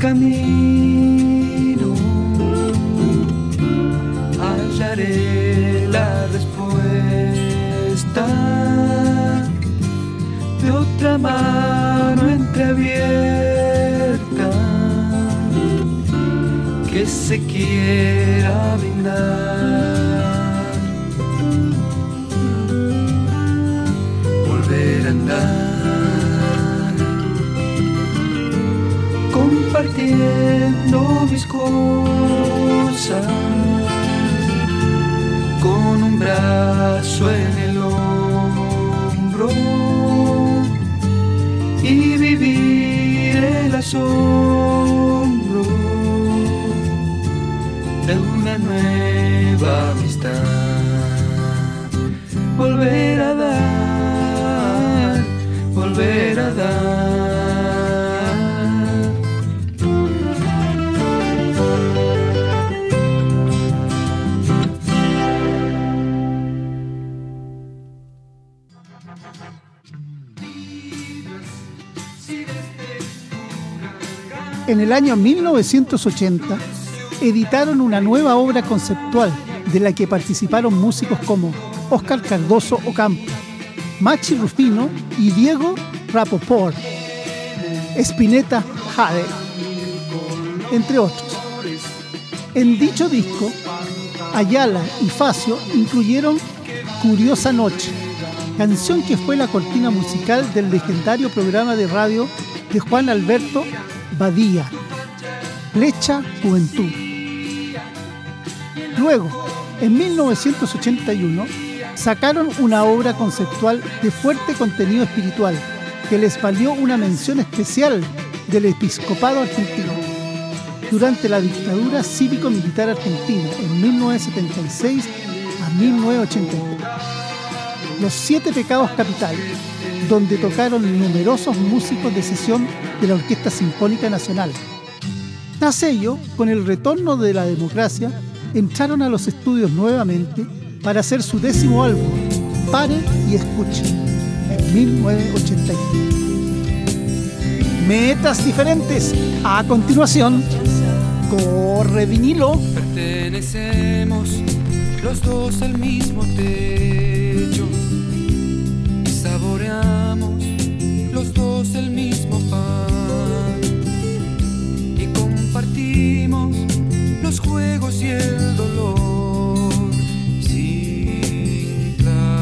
camino hallaré la respuesta de otra mano entreabierta que se quiera brindar não me. En el año 1980 editaron una nueva obra conceptual de la que participaron músicos como Oscar Cardoso Ocampo, Machi Rufino y Diego Rapoport, Spinetta Jade, entre otros. En dicho disco, Ayala y Facio incluyeron Curiosa Noche, canción que fue la cortina musical del legendario programa de radio de Juan Alberto Badía, Flecha Juventud. Luego, en 1981, sacaron una obra conceptual de fuerte contenido espiritual que les valió una mención especial del episcopado argentino durante la dictadura cívico-militar argentina en 1976 a 1983. Los siete pecados capitales, donde tocaron numerosos músicos de sesión de la Orquesta Sinfónica Nacional. Tras ello, con el retorno de la democracia, entraron a los estudios nuevamente para hacer su décimo álbum, Pare y Escuche, en 1981. Metas diferentes. A continuación, corre vinilo. Pertenecemos los dos al mismo techo juegos y el dolor sin claudicar.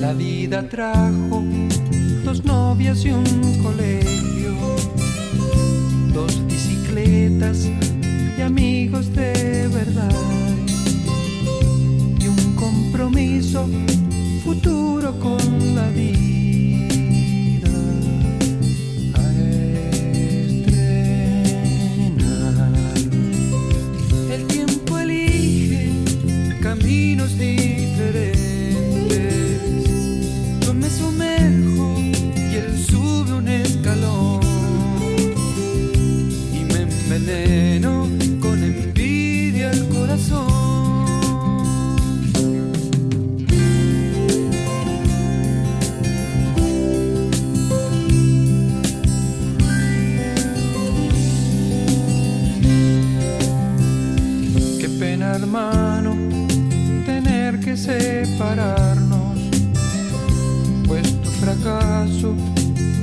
La vida trajo dos novias y un colegio, dos bicicletas y amigos de verdad y un compromiso futuro con la vida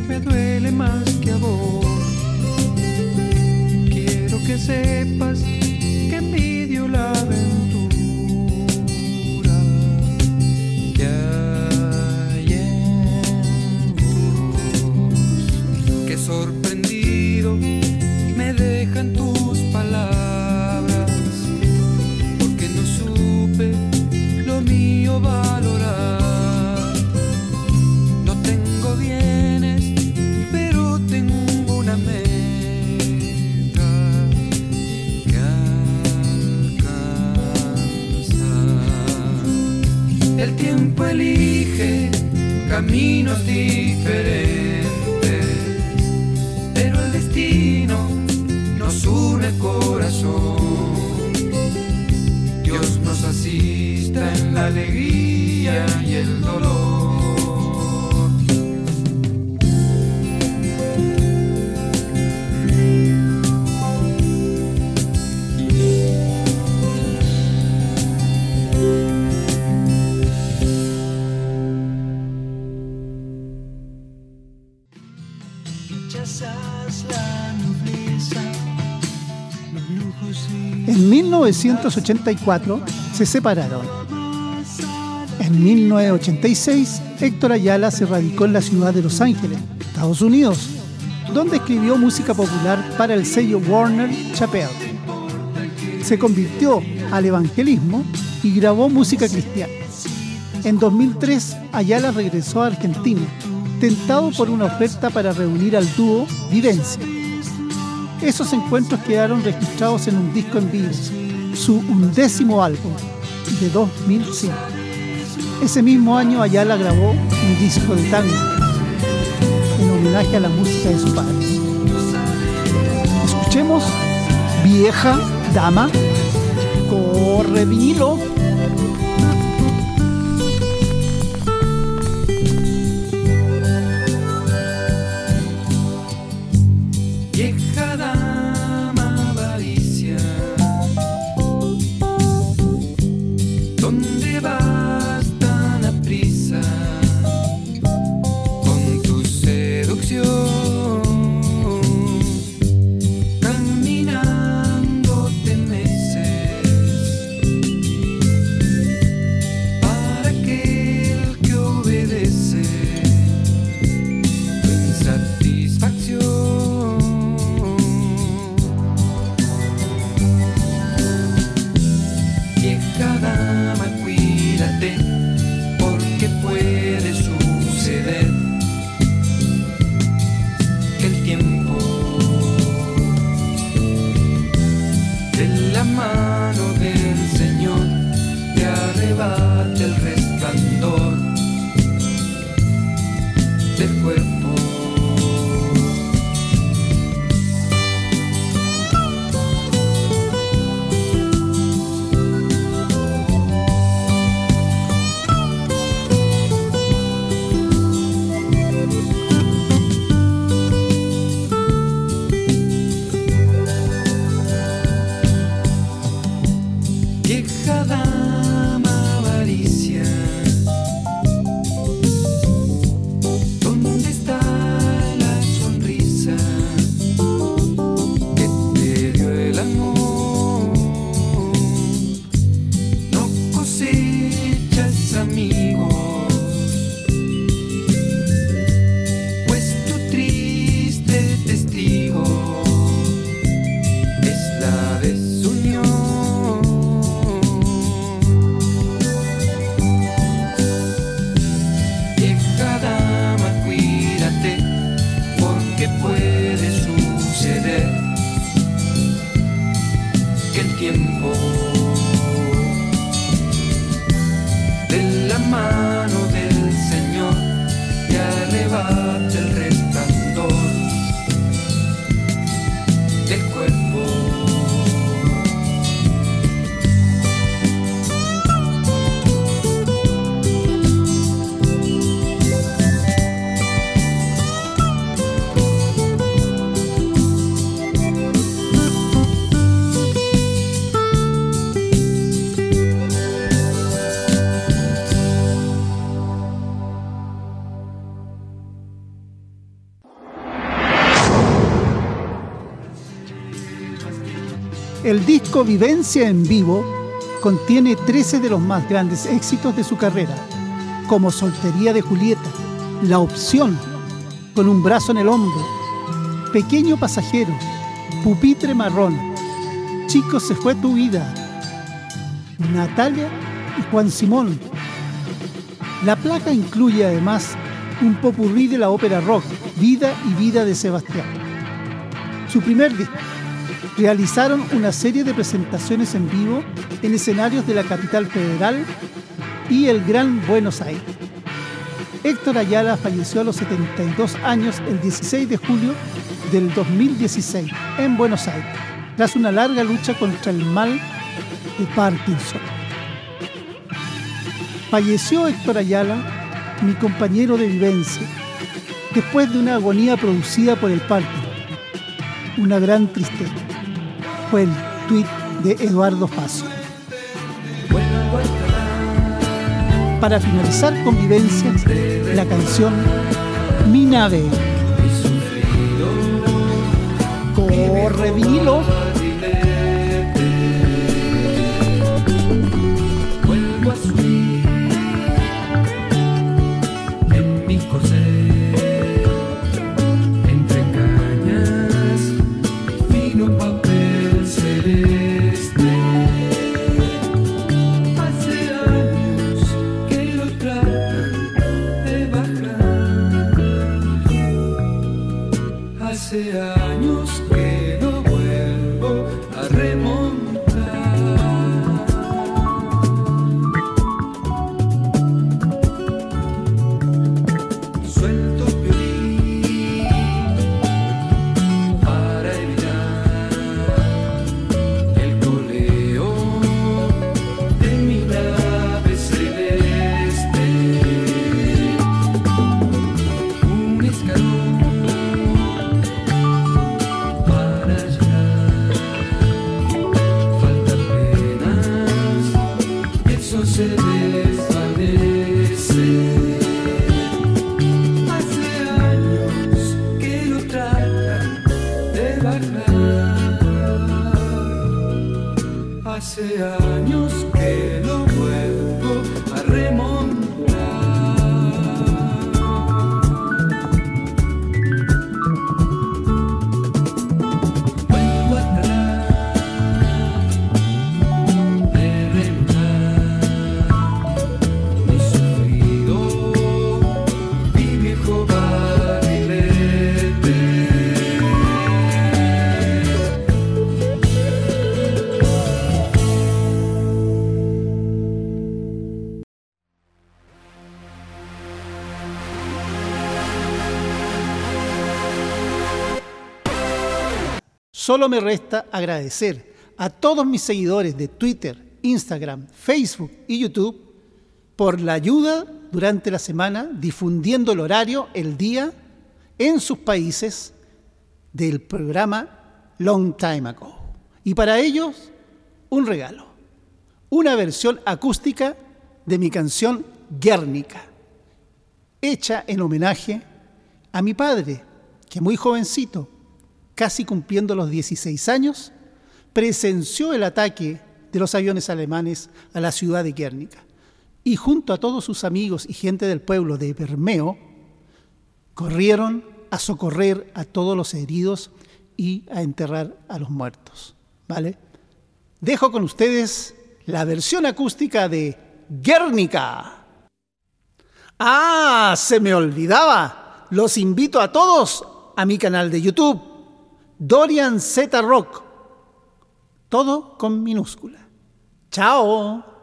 me duele más que a vos. 1984 se separaron. En En 1986, Héctor Ayala se radicó en la ciudad de Los Ángeles, Estados Unidos, donde escribió música popular para el sello Warner Chappell. Se convirtió al evangelismo y grabó música cristiana. En 2003, Ayala regresó a Argentina, tentado por una oferta para reunir al dúo Vivencia. Esos encuentros quedaron registrados en un disco en vivo, su undécimo álbum, de 2005. Ese mismo año Ayala grabó un disco de tango, en homenaje a la música de su padre. Escuchemos Vieja Dama, corre vinilo. El disco Vivencia en vivo contiene 13 de los más grandes éxitos de su carrera, como Soltería de Julieta, La Opción, Con un brazo en el hombro, Pequeño pasajero, Pupitre marrón, Chico se fue tu vida, Natalia y Juan Simón. La placa incluye además un popurrí de la ópera rock, Vida y Vida de Sebastián. Su primer disco realizaron una serie de presentaciones en vivo en escenarios de la capital federal y el Gran Buenos Aires. Héctor Ayala falleció a los 72 años el 16 de julio del 2016 en Buenos Aires, tras una larga lucha contra el mal de Parkinson. Falleció Héctor Ayala, mi compañero de vivencia, después de una agonía producida por el Parkinson. Una gran tristeza fue el tuit de Eduardo Facio. Para finalizar convivencia, la canción Mi nave. Corre vinilo. Solo me resta agradecer a todos mis seguidores de Twitter, Instagram, Facebook y YouTube por la ayuda durante la semana difundiendo el horario, el día, en sus países del programa Long Time Ago. Y para ellos, un regalo, una versión acústica de mi canción Guernica, hecha en homenaje a mi padre, que muy jovencito, casi cumpliendo los 16 años, presenció el ataque de los aviones alemanes a la ciudad de Guernica y junto a todos sus amigos y gente del pueblo de Bermeo, corrieron a socorrer a todos los heridos y a enterrar a los muertos. ¿Vale? Dejo con ustedes la versión acústica de Guernica. Ah, se me olvidaba. Los invito a todos a mi canal de YouTube, Dorian Z Rock. Todo con minúscula. Chao.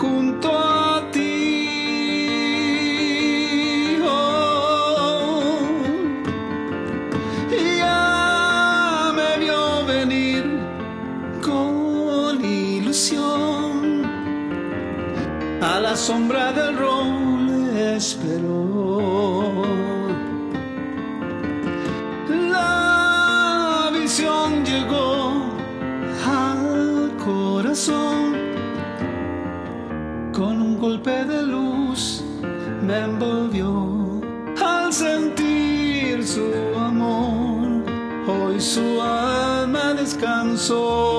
Junto a ti. Oh. Ya me vio venir con ilusión. A la sombra del roble envolvió al sentir su amor. Hoy su alma descansó.